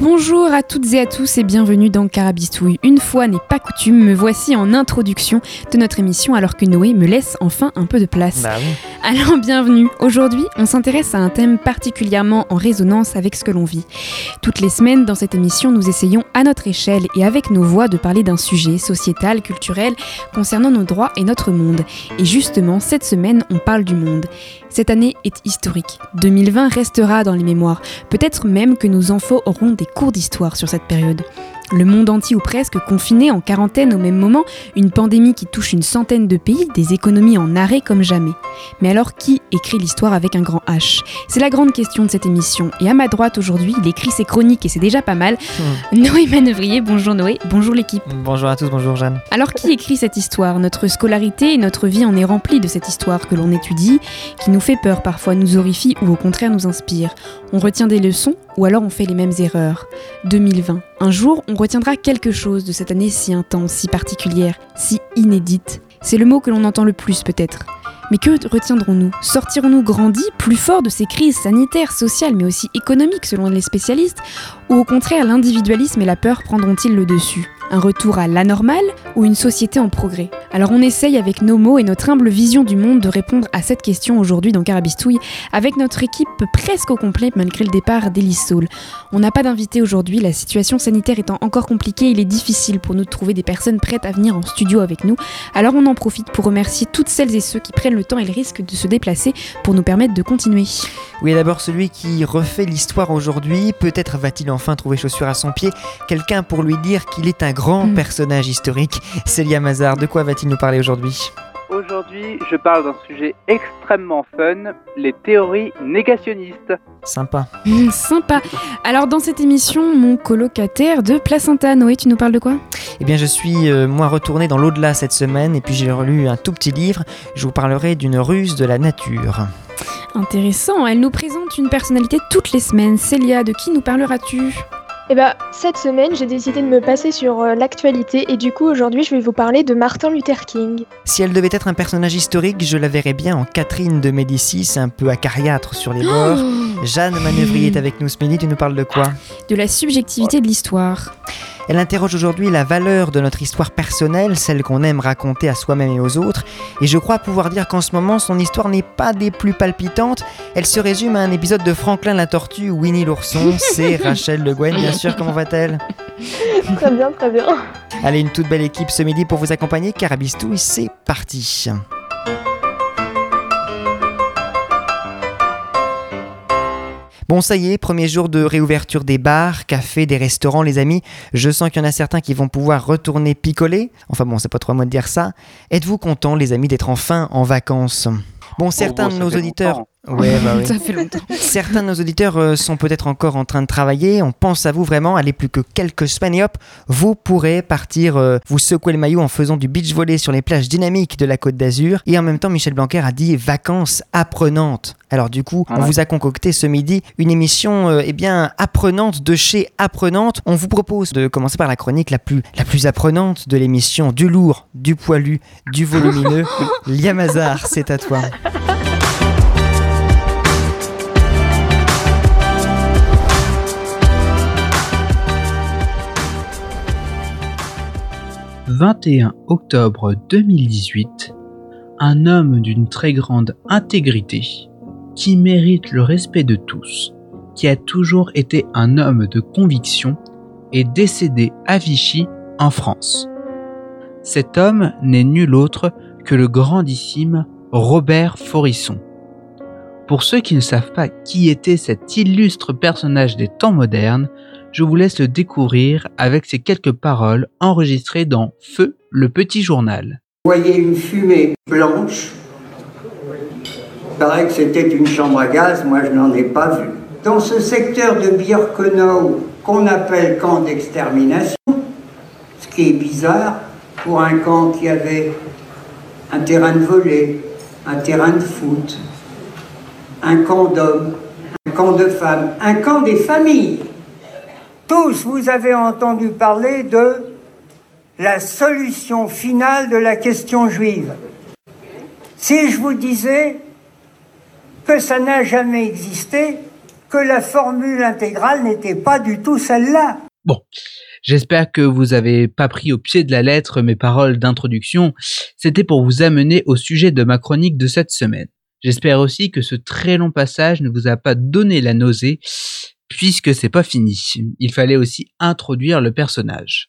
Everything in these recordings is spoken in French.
Bonjour à toutes et à tous et bienvenue dans Carabistouille. Une fois n'est pas coutume, me voici en introduction de notre émission alors que Noé me laisse enfin un peu de place. Bah. Alors bienvenue. Aujourd'hui, on s'intéresse à un thème particulièrement en résonance avec ce que l'on vit. Toutes les semaines dans cette émission, nous essayons à notre échelle et avec nos voix de parler d'un sujet sociétal, culturel concernant nos droits et notre monde. Et justement, cette semaine, on parle du monde. Cette année est historique. 2020 restera dans les mémoires. Peut-être même que nos enfants auront des cours d'histoire sur cette période. Le monde entier ou presque confiné en quarantaine au même moment, une pandémie qui touche une centaine de pays, des économies en arrêt comme jamais. Mais alors qui écrit l'histoire avec un grand H? C'est la grande question de cette émission. Et à ma droite aujourd'hui, il écrit ses chroniques et c'est déjà pas mal. Noé Manœuvrier, bonjour Noé, bonjour l'équipe. Bonjour à tous, bonjour Jeanne. Alors qui écrit cette histoire? Notre scolarité et notre vie en est remplie de cette histoire que l'on étudie, qui nous fait peur parfois, nous horrifie ou au contraire nous inspire. On retient des leçons ou alors on fait les mêmes erreurs. 2020. Un jour, on retiendra quelque chose de cette année si intense, si particulière, si inédite. C'est le mot que l'on entend le plus peut-être. Mais que retiendrons-nous? Sortirons-nous grandis, plus forts de ces crises sanitaires, sociales, mais aussi économiques selon les spécialistes? Ou au contraire, l'individualisme et la peur prendront-ils le dessus? Un retour à l'anormal ou une société en progrès Alors on essaye avec nos mots et notre humble vision du monde de répondre à cette question aujourd'hui dans Carabistouille avec notre équipe presque au complet malgré le départ d'Elise Saul. On n'a pas d'invité aujourd'hui, la situation sanitaire étant encore compliquée, il est difficile pour nous de trouver des personnes prêtes à venir en studio avec nous. Alors on en profite pour remercier toutes celles et ceux qui prennent le temps et le risque de se déplacer pour nous permettre de continuer. Oui, d'abord celui qui refait l'histoire aujourd'hui, peut-être va-t-il enfin trouver chaussure à son pied, quelqu'un pour lui dire qu'il est un grand Mm. personnage historique. Célia Mazar, de quoi va-t-il nous parler aujourd'hui Aujourd'hui, je parle d'un sujet extrêmement fun, les théories négationnistes. Sympa. Mmh, sympa. Alors dans cette émission, mon colocataire de Placenta, Noé, tu nous parles de quoi Eh bien, je suis euh, moi retourné dans l'au-delà cette semaine et puis j'ai relu un tout petit livre. Je vous parlerai d'une ruse de la nature. Intéressant, elle nous présente une personnalité toutes les semaines. Célia, de qui nous parleras-tu Eh bah, cette semaine, j'ai décidé de me passer sur euh, l'actualité et du coup, aujourd'hui, je vais vous parler de Martin Luther King. Si elle devait être un personnage historique, je la verrais bien en Catherine de Médicis, un peu acariâtre sur les bords. Jeanne Manœuvrier est avec nous ce midi, tu nous parles de quoi? De la subjectivité de l'histoire. Elle interroge aujourd'hui la valeur de notre histoire personnelle, celle qu'on aime raconter à soi-même et aux autres, et je crois pouvoir dire qu'en ce moment son histoire n'est pas des plus palpitantes, elle se résume à un épisode de Franklin la tortue ou Winnie l'ourson, c'est Rachel Le Guen bien sûr, comment va-t-elle? Très bien, très bien. Allez, une toute belle équipe ce midi pour vous accompagner, Carabistouille, c'est parti Bon, ça y est, premier jour de réouverture des bars, cafés, des restaurants, les amis. Je sens qu'il y en a certains qui vont pouvoir retourner picoler. Enfin bon, c'est pas trop à moi de dire ça. Êtes-vous contents, les amis, d'être enfin en vacances? Bon, certains bon, de nos auditeurs. longtemps. Ouais, bah oui. Ça fait longtemps. Certains de nos auditeurs euh, sont peut-être encore en train de travailler. On pense à vous vraiment. Allez, plus que quelques semaines et hop, vous pourrez partir euh, vous secouer le maillot en faisant du beach volley sur les plages dynamiques de la Côte d'Azur. Et en même temps, Michel Blanquer a dit vacances apprenantes. Alors du coup, on Ouais. vous a concocté ce midi une émission euh, eh bien apprenante de chez Apprenante. On vous propose de commencer par la chronique la plus la plus apprenante de l'émission, du lourd, du poilu, du volumineux. Liamazar, c'est à toi. « 21 octobre 2018, un homme d'une très grande intégrité, qui mérite le respect de tous, qui a toujours été un homme de conviction, est décédé à Vichy, en France. Cet homme n'est nul autre que le grandissime Robert Forisson. Pour ceux qui ne savent pas qui était cet illustre personnage des temps modernes, je vous laisse le découvrir avec ces quelques paroles enregistrées dans Feu, le petit journal. Vous voyez une fumée blanche. Il paraît que c'était une chambre à gaz, moi je n'en ai pas vu. Dans ce secteur de Birkenau, qu'on appelle camp d'extermination, ce qui est bizarre pour un camp qui avait un terrain de volley, un terrain de foot, un camp d'hommes, un camp de femmes, un camp des familles. Tous, vous avez entendu parler de la solution finale de la question juive. Si je vous disais que ça n'a jamais existé, que la formule intégrale n'était pas du tout celle-là. Bon, j'espère que vous avez pas pris au pied de la lettre mes paroles d'introduction. C'était pour vous amener au sujet de ma chronique de cette semaine. J'espère aussi que ce très long passage ne vous a pas donné la nausée, puisque c'est pas fini. Il fallait aussi introduire le personnage.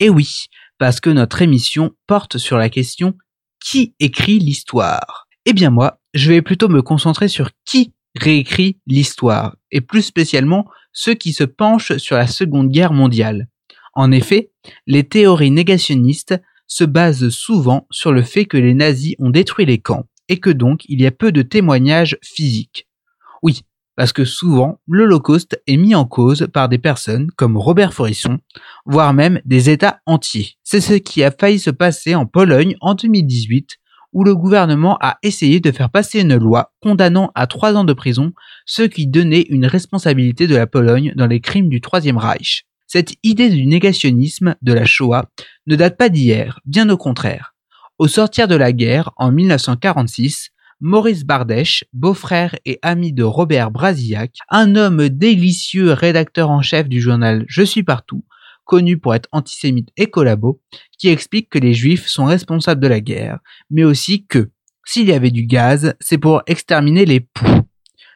Et oui, parce que notre émission porte sur la question qui écrit l'histoire? Eh bien moi, je vais plutôt me concentrer sur qui réécrit l'histoire, et plus spécialement ceux qui se penchent sur la Seconde Guerre mondiale. En effet, les théories négationnistes se basent souvent sur le fait que les nazis ont détruit les camps, et que donc il y a peu de témoignages physiques. Oui, parce que souvent l'Holocauste est mis en cause par des personnes comme Robert Forisson, voire même des États entiers. C'est ce qui a failli se passer en Pologne en 2018, où le gouvernement a essayé de faire passer une loi condamnant à trois ans de prison ceux qui donnaient une responsabilité de la Pologne dans les crimes du Troisième Reich. Cette idée du négationnisme de la Shoah ne date pas d'hier, bien au contraire. Au sortir de la guerre, en 1946, Maurice Bardèche, beau-frère et ami de Robert Brasillac, un homme délicieux rédacteur en chef du journal Je suis partout, connu pour être antisémite et collabo, qui explique que les juifs sont responsables de la guerre, mais aussi que, s'il y avait du gaz, c'est pour exterminer les poux.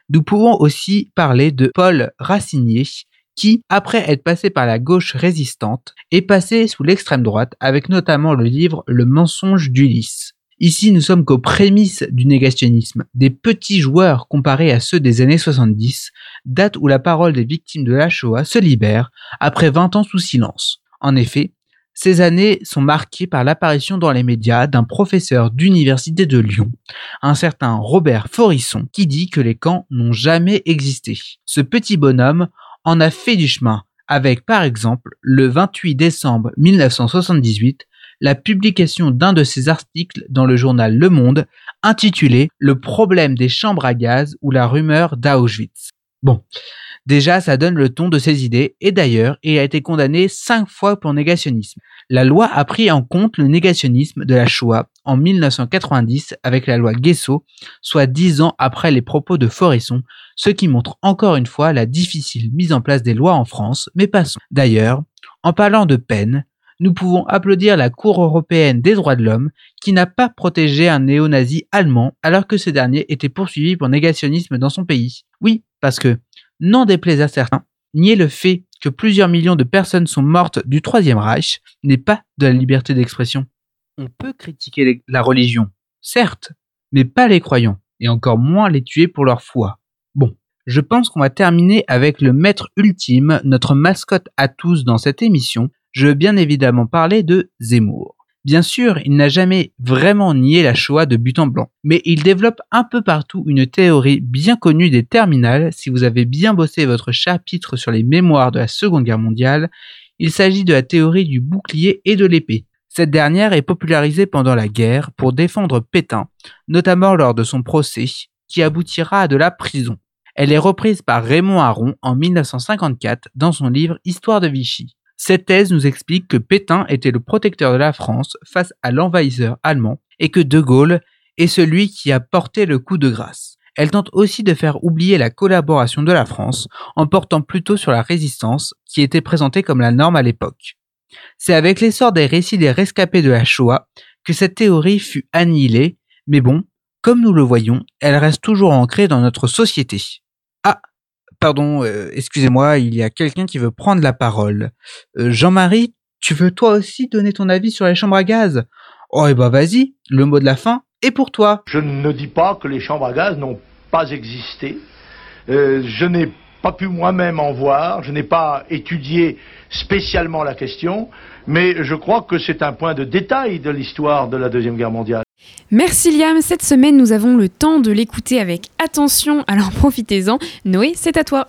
Nous pouvons aussi parler de Paul Racinier, qui, après être passé par la gauche résistante, est passé sous l'extrême droite avec notamment le livre Le mensonge d'Ulysse. Ici, nous sommes qu'aux prémices du négationnisme, des petits joueurs comparés à ceux des années 70, date où la parole des victimes de la Shoah se libère après 20 ans sous silence. En effet, ces années sont marquées par l'apparition dans les médias d'un professeur d'université de Lyon, un certain Robert Forisson, qui dit que les camps n'ont jamais existé. Ce petit bonhomme en a fait du chemin, avec par exemple, le 28 décembre 1978, la publication d'un de ses articles dans le journal Le Monde intitulé Le problème des chambres à gaz ou la rumeur d'Auschwitz. Bon, déjà ça donne le ton de ses idées et d'ailleurs il a été condamné cinq fois pour négationnisme. La loi a pris en compte le négationnisme de la Shoah en 1990 avec la loi Guesso, soit dix ans après les propos de Forisson, ce qui montre encore une fois la difficile mise en place des lois en France, mais passons. D'ailleurs, en parlant de peine, nous pouvons applaudir la Cour européenne des droits de l'homme qui n'a pas protégé un néo-nazi allemand alors que ce dernier était poursuivi pour négationnisme dans son pays. Oui, parce que, n'en déplaise à certains, nier le fait que plusieurs millions de personnes sont mortes du Troisième Reich n'est pas de la liberté d'expression. On peut critiquer la religion, certes, mais pas les croyants, et encore moins les tuer pour leur foi. Bon, je pense qu'on va terminer avec le maître ultime, notre mascotte à tous dans cette émission, je veux bien évidemment parler de Zemmour. Bien sûr, il n'a jamais vraiment nié la Shoah de but en blanc, mais il développe un peu partout une théorie bien connue des terminales si vous avez bien bossé votre chapitre sur les mémoires de la Seconde Guerre mondiale. Il s'agit de la théorie du bouclier et de l'épée. Cette dernière est popularisée pendant la guerre pour défendre Pétain, notamment lors de son procès, qui aboutira à de la prison. Elle est reprise par Raymond Aron en 1954 dans son livre Histoire de Vichy. Cette thèse nous explique que Pétain était le protecteur de la France face à l'envahisseur allemand et que De Gaulle est celui qui a porté le coup de grâce. Elle tente aussi de faire oublier la collaboration de la France en portant plutôt sur la résistance qui était présentée comme la norme à l'époque. C'est avec l'essor des récits des rescapés de la Shoah que cette théorie fut annihilée, mais bon, comme nous le voyons, elle reste toujours ancrée dans notre société. Pardon, euh, excusez-moi, il y a quelqu'un qui veut prendre la parole. Euh, Jean-Marie, tu veux toi aussi donner ton avis sur les chambres à gaz? Oh, et eh ben vas-y, le mot de la fin est pour toi. Je ne dis pas que les chambres à gaz n'ont pas existé. Euh, je n'ai pas pu moi-même en voir, je n'ai pas étudié spécialement la question, mais je crois que c'est un point de détail de l'histoire de la Deuxième Guerre mondiale. Merci Liam, cette semaine nous avons le temps de l'écouter avec attention, alors profitez-en. Noé, c'est à toi.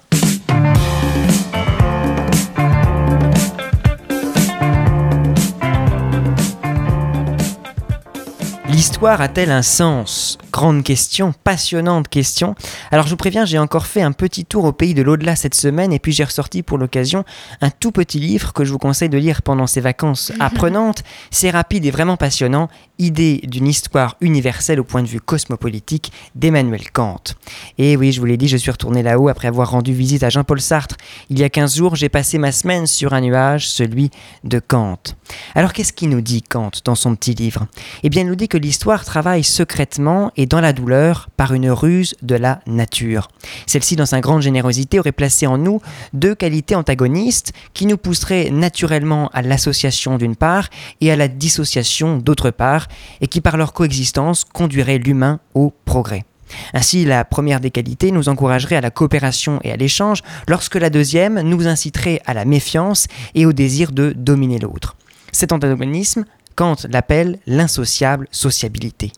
L'histoire a-t-elle un sens? Grande question, passionnante question. Alors je vous préviens, j'ai encore fait un petit tour au pays de l'au-delà cette semaine et puis j'ai ressorti pour l'occasion un tout petit livre que je vous conseille de lire pendant ces vacances apprenantes. C'est rapide et vraiment passionnant Idée d'une histoire universelle au point de vue cosmopolitique d'Emmanuel Kant. Et oui, je vous l'ai dit, je suis retourné là-haut après avoir rendu visite à Jean-Paul Sartre. Il y a 15 jours, j'ai passé ma semaine sur un nuage, celui de Kant. Alors qu'est-ce qu'il nous dit Kant dans son petit livre? Eh bien, il nous dit que l'histoire travaille secrètement et dans la douleur par une ruse de la nature. Celle-ci, dans sa grande générosité, aurait placé en nous deux qualités antagonistes qui nous pousseraient naturellement à l'association d'une part et à la dissociation d'autre part, et qui par leur coexistence conduiraient l'humain au progrès. Ainsi, la première des qualités nous encouragerait à la coopération et à l'échange, lorsque la deuxième nous inciterait à la méfiance et au désir de dominer l'autre. Cet antagonisme, Kant l'appelle l'insociable sociabilité.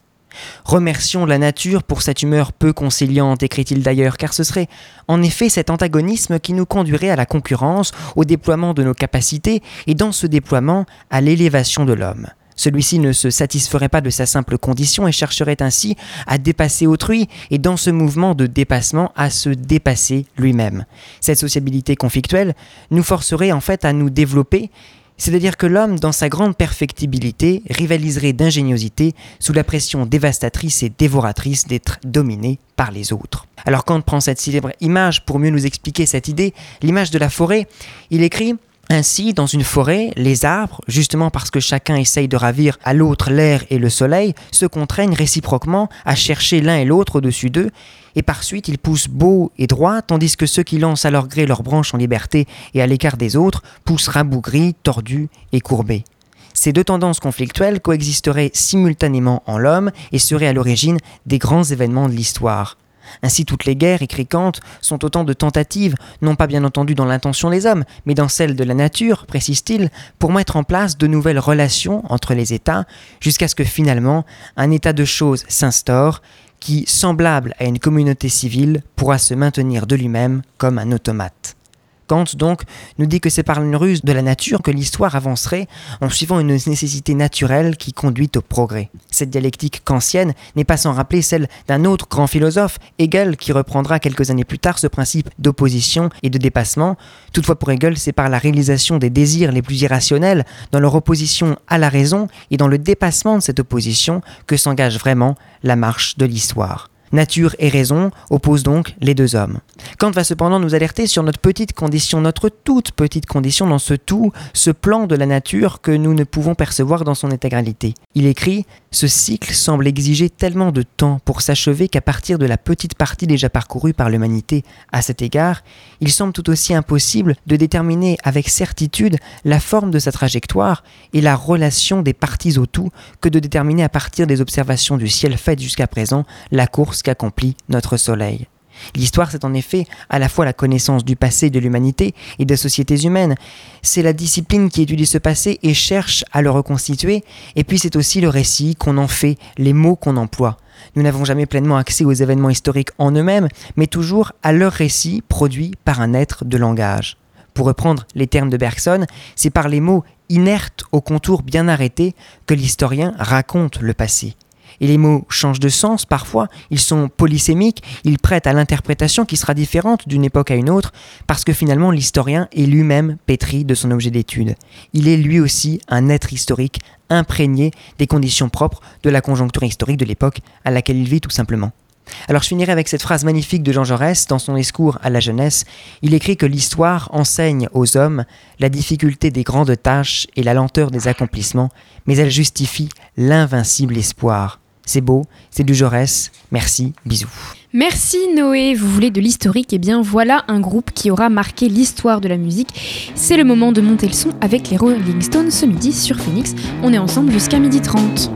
Remercions la nature pour cette humeur peu conciliante, écrit-il d'ailleurs, car ce serait en effet cet antagonisme qui nous conduirait à la concurrence, au déploiement de nos capacités, et dans ce déploiement à l'élévation de l'homme. Celui-ci ne se satisferait pas de sa simple condition et chercherait ainsi à dépasser autrui et dans ce mouvement de dépassement à se dépasser lui-même. Cette sociabilité conflictuelle nous forcerait en fait à nous développer c'est-à-dire que l'homme, dans sa grande perfectibilité, rivaliserait d'ingéniosité sous la pression dévastatrice et dévoratrice d'être dominé par les autres. Alors Kant prend cette célèbre image pour mieux nous expliquer cette idée, l'image de la forêt. Il écrit ainsi, dans une forêt, les arbres, justement parce que chacun essaye de ravir à l'autre l'air et le soleil, se contraignent réciproquement à chercher l'un et l'autre au-dessus d'eux, et par suite ils poussent beau et droit, tandis que ceux qui lancent à leur gré leurs branches en liberté et à l'écart des autres poussent rabougris, tordus et courbés. Ces deux tendances conflictuelles coexisteraient simultanément en l'homme et seraient à l'origine des grands événements de l'histoire. Ainsi toutes les guerres, écrit sont autant de tentatives, non pas bien entendu dans l'intention des hommes, mais dans celle de la nature, précise-t-il, pour mettre en place de nouvelles relations entre les États, jusqu'à ce que finalement un état de choses s'instaure qui, semblable à une communauté civile, pourra se maintenir de lui-même comme un automate. Kant, donc, nous dit que c'est par une ruse de la nature que l'histoire avancerait en suivant une nécessité naturelle qui conduit au progrès. Cette dialectique kantienne n'est pas sans rappeler celle d'un autre grand philosophe, Hegel, qui reprendra quelques années plus tard ce principe d'opposition et de dépassement. Toutefois, pour Hegel, c'est par la réalisation des désirs les plus irrationnels, dans leur opposition à la raison et dans le dépassement de cette opposition, que s'engage vraiment la marche de l'histoire. Nature et raison opposent donc les deux hommes. Kant va cependant nous alerter sur notre petite condition, notre toute petite condition dans ce tout, ce plan de la nature que nous ne pouvons percevoir dans son intégralité. Il écrit Ce cycle semble exiger tellement de temps pour s'achever qu'à partir de la petite partie déjà parcourue par l'humanité à cet égard, il semble tout aussi impossible de déterminer avec certitude la forme de sa trajectoire et la relation des parties au tout que de déterminer à partir des observations du ciel faites jusqu'à présent la course qu'accomplit notre Soleil. L'histoire, c'est en effet à la fois la connaissance du passé de l'humanité et des sociétés humaines. C'est la discipline qui étudie ce passé et cherche à le reconstituer, et puis c'est aussi le récit qu'on en fait, les mots qu'on emploie. Nous n'avons jamais pleinement accès aux événements historiques en eux-mêmes, mais toujours à leur récit produit par un être de langage. Pour reprendre les termes de Bergson, c'est par les mots inertes aux contours bien arrêtés que l'historien raconte le passé et les mots changent de sens parfois, ils sont polysémiques, ils prêtent à l'interprétation qui sera différente d'une époque à une autre, parce que finalement l'historien est lui-même pétri de son objet d'étude. Il est lui aussi un être historique imprégné des conditions propres de la conjoncture historique de l'époque à laquelle il vit tout simplement. Alors je finirai avec cette phrase magnifique de Jean Jaurès dans son discours à la jeunesse. Il écrit que l'histoire enseigne aux hommes la difficulté des grandes tâches et la lenteur des accomplissements, mais elle justifie l'invincible espoir. C'est beau, c'est du Jaurès. Merci, bisous. Merci Noé, vous voulez de l'historique? Eh bien voilà un groupe qui aura marqué l'histoire de la musique. C'est le moment de monter le son avec les Rolling Stones ce midi sur Phoenix. On est ensemble jusqu'à midi 30.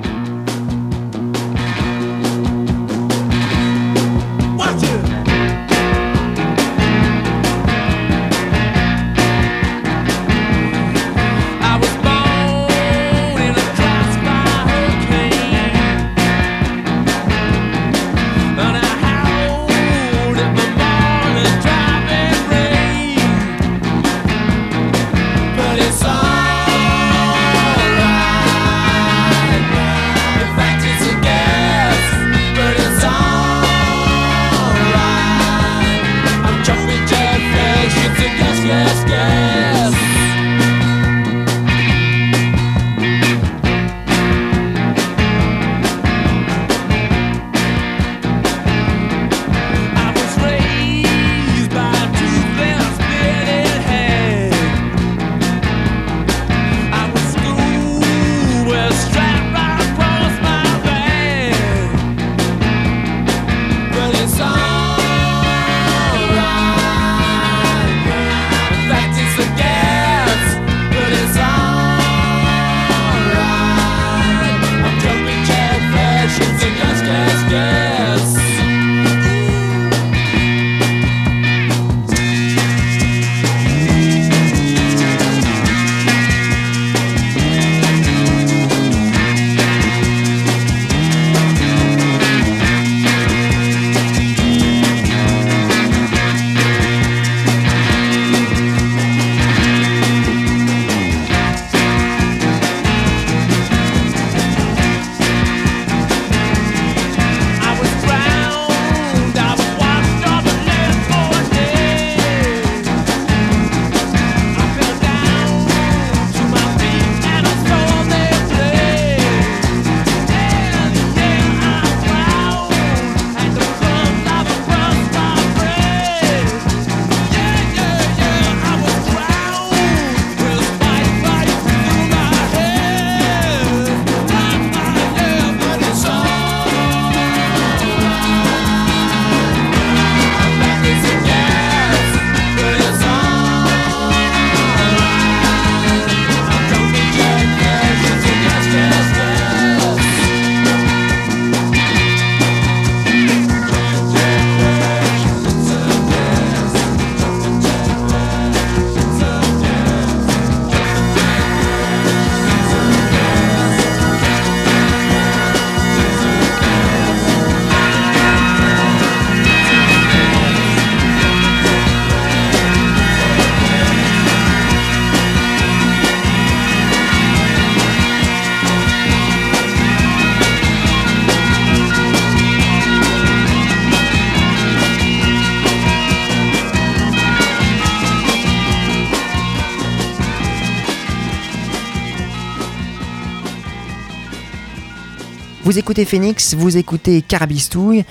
Vous écoutez Phoenix, vous écoutez Carabistouille.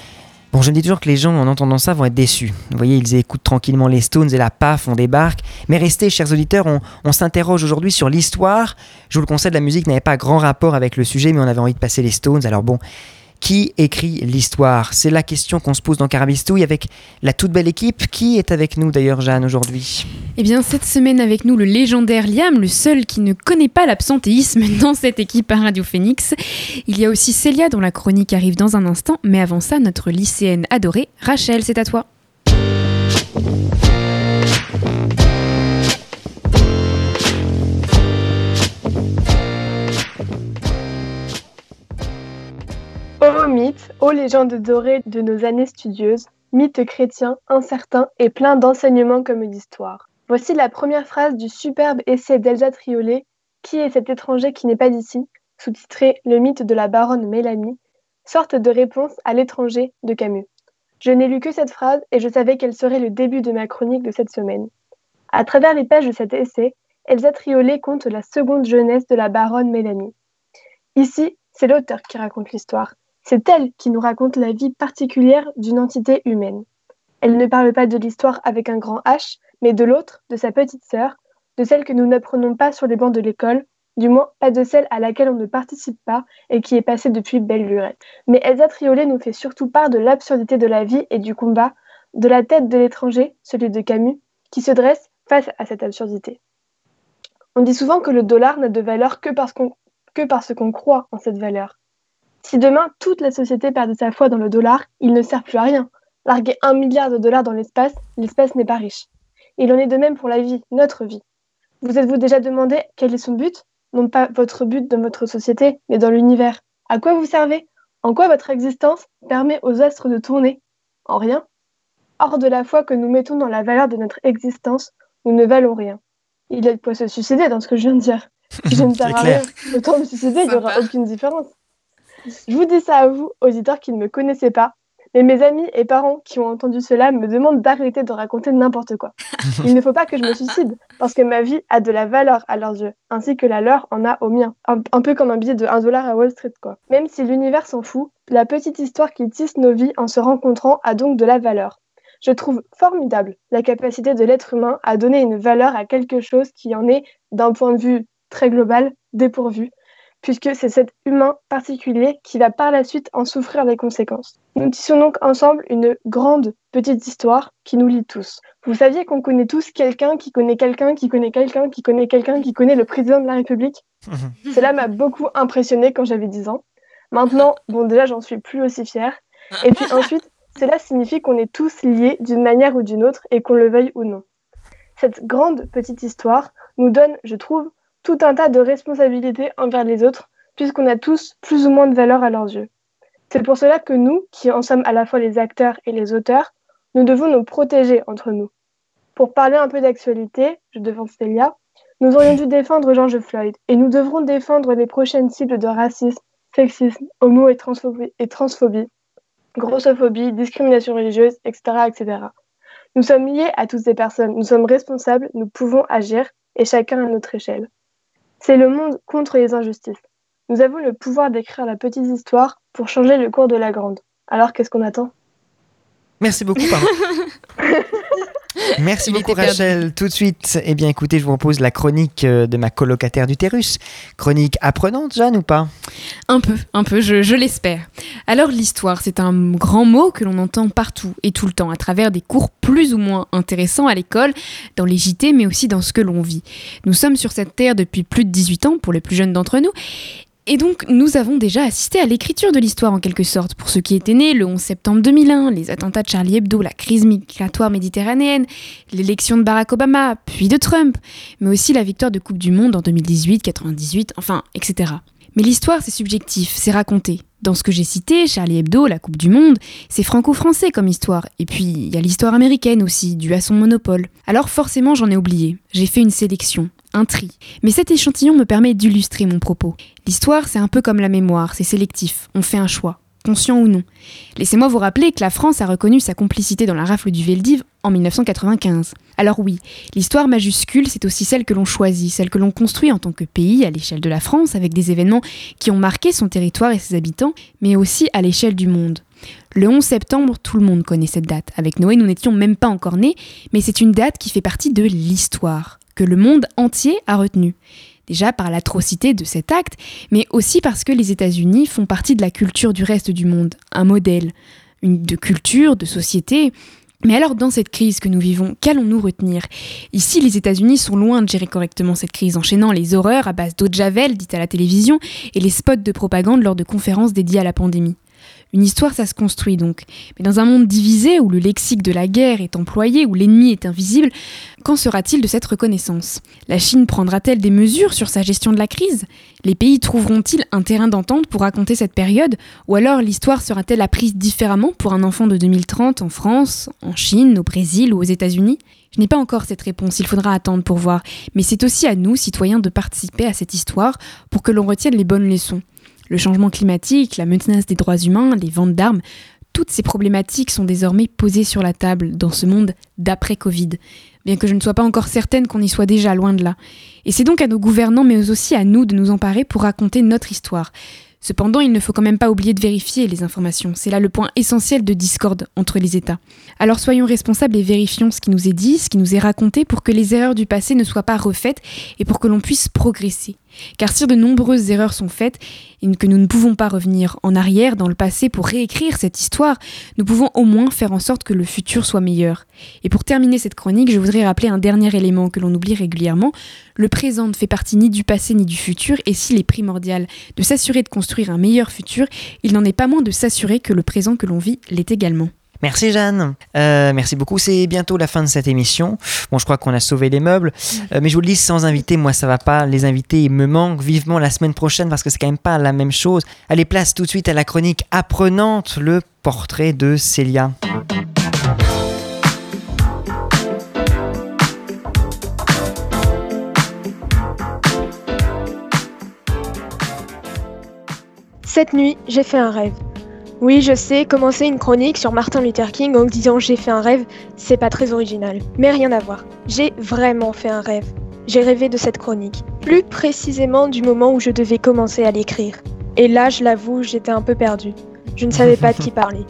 Bon, je dis toujours que les gens, en entendant ça, vont être déçus. Vous voyez, ils écoutent tranquillement les Stones et la PAF, on débarque. Mais restez, chers auditeurs, on, on s'interroge aujourd'hui sur l'histoire. Je vous le conseille, la musique n'avait pas grand rapport avec le sujet, mais on avait envie de passer les Stones. Alors bon, qui écrit l'histoire? C'est la question qu'on se pose dans Carabistouille avec la toute belle équipe. Qui est avec nous d'ailleurs, Jeanne, aujourd'hui? Eh bien, cette semaine avec nous, le légendaire Liam, le seul qui ne connaît pas l'absentéisme dans cette équipe à Radio Phoenix. Il y a aussi Célia, dont la chronique arrive dans un instant, mais avant ça, notre lycéenne adorée, Rachel, c'est à toi. Ô légendes dorées de nos années studieuses, mythes chrétiens incertains et pleins d'enseignements comme d'histoire. Voici la première phrase du superbe essai d'Elsa Triolet, Qui est cet étranger qui n'est pas d'ici sous-titré Le mythe de la baronne Mélanie, sorte de réponse à l'étranger de Camus. Je n'ai lu que cette phrase et je savais qu'elle serait le début de ma chronique de cette semaine. À travers les pages de cet essai, Elsa Triolet compte la seconde jeunesse de la baronne Mélanie. Ici, c'est l'auteur qui raconte l'histoire. C'est elle qui nous raconte la vie particulière d'une entité humaine. Elle ne parle pas de l'histoire avec un grand H, mais de l'autre, de sa petite sœur, de celle que nous n'apprenons pas sur les bancs de l'école, du moins pas de celle à laquelle on ne participe pas et qui est passée depuis belle lurette. Mais Elsa Triolet nous fait surtout part de l'absurdité de la vie et du combat, de la tête de l'étranger, celui de Camus, qui se dresse face à cette absurdité. On dit souvent que le dollar n'a de valeur que parce qu'on que parce qu'on croit en cette valeur. Si demain toute la société perdait sa foi dans le dollar, il ne sert plus à rien. Larguer un milliard de dollars dans l'espace, l'espace n'est pas riche. Il en est de même pour la vie, notre vie. Vous êtes-vous déjà demandé quel est son but? Non pas votre but dans votre société, mais dans l'univers. À quoi vous servez? En quoi votre existence permet aux astres de tourner? En rien. Hors de la foi que nous mettons dans la valeur de notre existence, nous ne valons rien. Il y a de quoi se suicider dans ce que je viens de dire. Si je ne sers à rien, autant me suicider, il n'y aura aucune différence. Je vous dis ça à vous, auditeurs qui ne me connaissaient pas, mais mes amis et parents qui ont entendu cela me demandent d'arrêter de raconter n'importe quoi. Il ne faut pas que je me suicide, parce que ma vie a de la valeur à leurs yeux, ainsi que la leur en a au mien. Un, un peu comme un billet de 1 dollar à Wall Street, quoi. Même si l'univers s'en fout, la petite histoire qui tisse nos vies en se rencontrant a donc de la valeur. Je trouve formidable la capacité de l'être humain à donner une valeur à quelque chose qui en est, d'un point de vue très global, dépourvu, puisque c'est cet humain particulier qui va par la suite en souffrir les conséquences. Nous tissons donc ensemble une grande petite histoire qui nous lie tous. Vous saviez qu'on connaît tous quelqu'un qui connaît quelqu'un qui connaît quelqu'un qui connaît quelqu'un qui connaît le président de la République Cela m'a beaucoup impressionné quand j'avais 10 ans. Maintenant, bon déjà j'en suis plus aussi fière. Et puis ensuite, cela signifie qu'on est tous liés d'une manière ou d'une autre et qu'on le veuille ou non. Cette grande petite histoire nous donne, je trouve, tout un tas de responsabilités envers les autres, puisqu'on a tous plus ou moins de valeur à leurs yeux. C'est pour cela que nous, qui en sommes à la fois les acteurs et les auteurs, nous devons nous protéger entre nous. Pour parler un peu d'actualité, je devance Célia, nous aurions dû défendre George Floyd, et nous devrons défendre les prochaines cibles de racisme, sexisme, homo et transphobie, grossophobie, discrimination religieuse, etc. Nous sommes liés à toutes ces personnes, nous sommes responsables, nous pouvons agir, et chacun à notre échelle. C'est le monde contre les injustices. Nous avons le pouvoir d'écrire la petite histoire pour changer le cours de la grande. Alors qu'est-ce qu'on attend? Merci beaucoup. Merci beaucoup Rachel. Tout de suite, eh bien écoutez, je vous propose la chronique euh, de ma colocataire d'utérus. Chronique apprenante, Jeanne, ou pas? Un peu, un peu, je, je l'espère. Alors l'histoire, c'est un grand mot que l'on entend partout et tout le temps, à travers des cours plus ou moins intéressants à l'école, dans les JT, mais aussi dans ce que l'on vit. Nous sommes sur cette terre depuis plus de 18 ans, pour les plus jeunes d'entre nous, et donc, nous avons déjà assisté à l'écriture de l'histoire en quelque sorte. Pour ceux qui étaient nés le 11 septembre 2001, les attentats de Charlie Hebdo, la crise migratoire méditerranéenne, l'élection de Barack Obama, puis de Trump, mais aussi la victoire de Coupe du Monde en 2018, 98, enfin, etc. Mais l'histoire, c'est subjectif, c'est raconté. Dans ce que j'ai cité, Charlie Hebdo, la Coupe du Monde, c'est franco-français comme histoire. Et puis, il y a l'histoire américaine aussi, due à son monopole. Alors forcément, j'en ai oublié. J'ai fait une sélection un tri. Mais cet échantillon me permet d'illustrer mon propos. L'histoire, c'est un peu comme la mémoire, c'est sélectif, on fait un choix, conscient ou non. Laissez-moi vous rappeler que la France a reconnu sa complicité dans la rafle du Veldiv en 1995. Alors oui, l'histoire majuscule, c'est aussi celle que l'on choisit, celle que l'on construit en tant que pays à l'échelle de la France, avec des événements qui ont marqué son territoire et ses habitants, mais aussi à l'échelle du monde. Le 11 septembre, tout le monde connaît cette date. Avec Noé, nous n'étions même pas encore nés, mais c'est une date qui fait partie de l'histoire, que le monde entier a retenue. Déjà par l'atrocité de cet acte, mais aussi parce que les États-Unis font partie de la culture du reste du monde, un modèle, une, de culture, de société. Mais alors, dans cette crise que nous vivons, qu'allons-nous retenir? Ici, les États-Unis sont loin de gérer correctement cette crise, enchaînant les horreurs à base d'eau de javel, dites à la télévision, et les spots de propagande lors de conférences dédiées à la pandémie. Une histoire, ça se construit donc. Mais dans un monde divisé, où le lexique de la guerre est employé, où l'ennemi est invisible, qu'en sera-t-il de cette reconnaissance? La Chine prendra-t-elle des mesures sur sa gestion de la crise? Les pays trouveront-ils un terrain d'entente pour raconter cette période? Ou alors l'histoire sera-t-elle apprise différemment pour un enfant de 2030 en France, en Chine, au Brésil ou aux États-Unis? Je n'ai pas encore cette réponse, il faudra attendre pour voir, mais c'est aussi à nous, citoyens, de participer à cette histoire pour que l'on retienne les bonnes leçons. Le changement climatique, la menace des droits humains, les ventes d'armes, toutes ces problématiques sont désormais posées sur la table dans ce monde d'après-Covid, bien que je ne sois pas encore certaine qu'on y soit déjà loin de là. Et c'est donc à nos gouvernants, mais aussi à nous de nous emparer pour raconter notre histoire. Cependant, il ne faut quand même pas oublier de vérifier les informations. C'est là le point essentiel de discorde entre les États. Alors soyons responsables et vérifions ce qui nous est dit, ce qui nous est raconté pour que les erreurs du passé ne soient pas refaites et pour que l'on puisse progresser. Car si de nombreuses erreurs sont faites et que nous ne pouvons pas revenir en arrière dans le passé pour réécrire cette histoire, nous pouvons au moins faire en sorte que le futur soit meilleur. Et pour terminer cette chronique, je voudrais rappeler un dernier élément que l'on oublie régulièrement. Le présent ne fait partie ni du passé ni du futur, et s'il est primordial de s'assurer de construire un meilleur futur, il n'en est pas moins de s'assurer que le présent que l'on vit l'est également. Merci Jeanne. Euh, merci beaucoup. C'est bientôt la fin de cette émission. Bon, je crois qu'on a sauvé les meubles. Euh, mais je vous le dis, sans invité, moi ça va pas. Les invités me manquent vivement la semaine prochaine parce que c'est quand même pas la même chose. Allez, place tout de suite à la chronique apprenante, le portrait de Célia. Cette nuit, j'ai fait un rêve. Oui, je sais, commencer une chronique sur Martin Luther King en disant j'ai fait un rêve, c'est pas très original. Mais rien à voir. J'ai vraiment fait un rêve. J'ai rêvé de cette chronique. Plus précisément du moment où je devais commencer à l'écrire. Et là, je l'avoue, j'étais un peu perdue. Je ne savais pas de qui parler.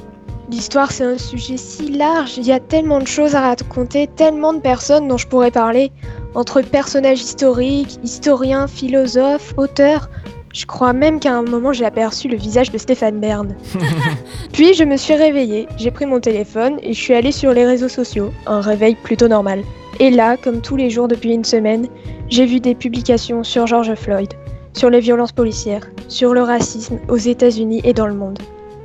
L'histoire, c'est un sujet si large, il y a tellement de choses à raconter, tellement de personnes dont je pourrais parler, entre personnages historiques, historiens, philosophes, auteurs. Je crois même qu'à un moment j'ai aperçu le visage de Stéphane Bern. Puis je me suis réveillée, j'ai pris mon téléphone et je suis allée sur les réseaux sociaux, un réveil plutôt normal. Et là, comme tous les jours depuis une semaine, j'ai vu des publications sur George Floyd, sur les violences policières, sur le racisme aux États-Unis et dans le monde.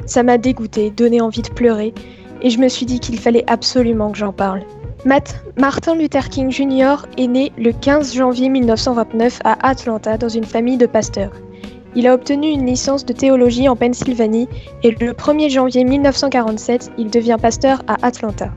Ça m'a dégoûté, donné envie de pleurer, et je me suis dit qu'il fallait absolument que j'en parle. Matt, Martin Luther King Jr. est né le 15 janvier 1929 à Atlanta dans une famille de pasteurs. Il a obtenu une licence de théologie en Pennsylvanie et le 1er janvier 1947, il devient pasteur à Atlanta.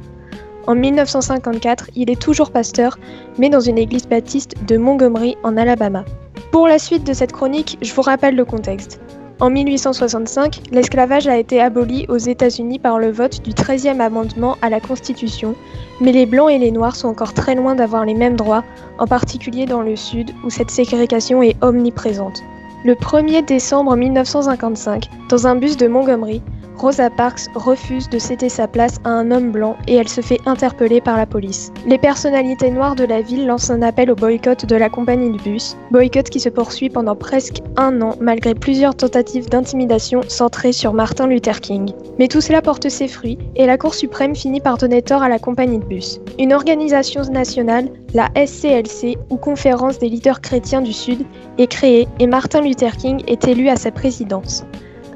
En 1954, il est toujours pasteur, mais dans une église baptiste de Montgomery en Alabama. Pour la suite de cette chronique, je vous rappelle le contexte. En 1865, l'esclavage a été aboli aux États-Unis par le vote du 13e amendement à la Constitution, mais les Blancs et les Noirs sont encore très loin d'avoir les mêmes droits, en particulier dans le Sud où cette ségrégation est omniprésente. Le 1er décembre 1955, dans un bus de Montgomery, Rosa Parks refuse de céder sa place à un homme blanc et elle se fait interpeller par la police. Les personnalités noires de la ville lancent un appel au boycott de la compagnie de bus, boycott qui se poursuit pendant presque un an malgré plusieurs tentatives d'intimidation centrées sur Martin Luther King. Mais tout cela porte ses fruits et la Cour suprême finit par donner tort à la compagnie de bus. Une organisation nationale, la SCLC, ou Conférence des leaders chrétiens du Sud, est créée et Martin Luther King est élu à sa présidence.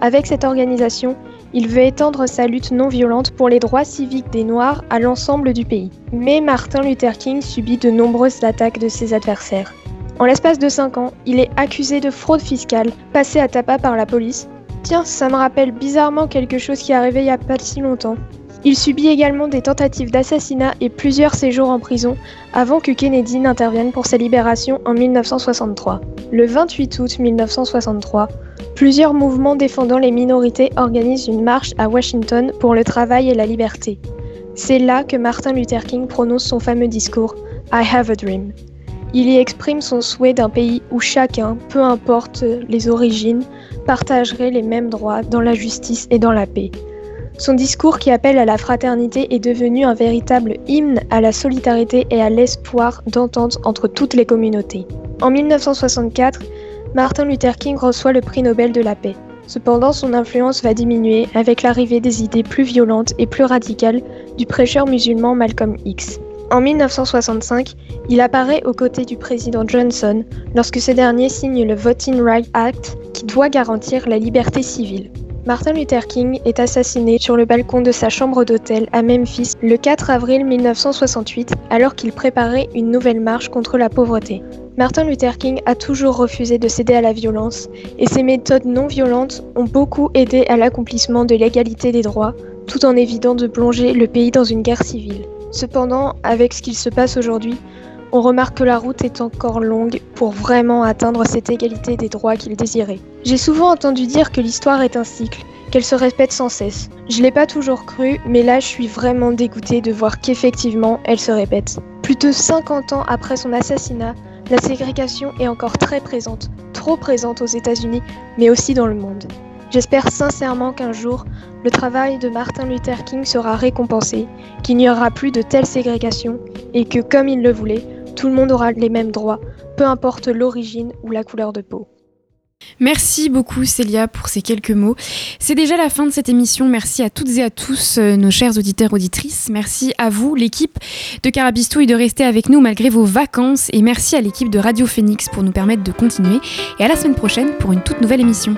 Avec cette organisation, il veut étendre sa lutte non violente pour les droits civiques des Noirs à l'ensemble du pays. Mais Martin Luther King subit de nombreuses attaques de ses adversaires. En l'espace de 5 ans, il est accusé de fraude fiscale, passé à tapas par la police. Tiens, ça me rappelle bizarrement quelque chose qui est arrivé il y a pas si longtemps. Il subit également des tentatives d'assassinat et plusieurs séjours en prison avant que Kennedy n'intervienne pour sa libération en 1963. Le 28 août 1963, plusieurs mouvements défendant les minorités organisent une marche à Washington pour le travail et la liberté. C'est là que Martin Luther King prononce son fameux discours I have a dream. Il y exprime son souhait d'un pays où chacun, peu importe les origines, partagerait les mêmes droits dans la justice et dans la paix. Son discours qui appelle à la fraternité est devenu un véritable hymne à la solidarité et à l'espoir d'entente entre toutes les communautés. En 1964, Martin Luther King reçoit le prix Nobel de la paix. Cependant, son influence va diminuer avec l'arrivée des idées plus violentes et plus radicales du prêcheur musulman Malcolm X. En 1965, il apparaît aux côtés du président Johnson lorsque ce dernier signe le Voting Rights Act qui doit garantir la liberté civile. Martin Luther King est assassiné sur le balcon de sa chambre d'hôtel à Memphis le 4 avril 1968 alors qu'il préparait une nouvelle marche contre la pauvreté. Martin Luther King a toujours refusé de céder à la violence et ses méthodes non violentes ont beaucoup aidé à l'accomplissement de l'égalité des droits tout en évitant de plonger le pays dans une guerre civile. Cependant, avec ce qu'il se passe aujourd'hui, on remarque que la route est encore longue pour vraiment atteindre cette égalité des droits qu'il désirait. J'ai souvent entendu dire que l'histoire est un cycle, qu'elle se répète sans cesse. Je l'ai pas toujours cru, mais là je suis vraiment dégoûtée de voir qu'effectivement elle se répète. Plus de 50 ans après son assassinat, la ségrégation est encore très présente, trop présente aux États-Unis, mais aussi dans le monde. J'espère sincèrement qu'un jour, le travail de Martin Luther King sera récompensé, qu'il n'y aura plus de telle ségrégation et que, comme il le voulait, tout le monde aura les mêmes droits, peu importe l'origine ou la couleur de peau. Merci beaucoup Célia pour ces quelques mots. C'est déjà la fin de cette émission. Merci à toutes et à tous euh, nos chers auditeurs auditrices. Merci à vous l'équipe de Carabistouille de rester avec nous malgré vos vacances et merci à l'équipe de Radio Phoenix pour nous permettre de continuer et à la semaine prochaine pour une toute nouvelle émission.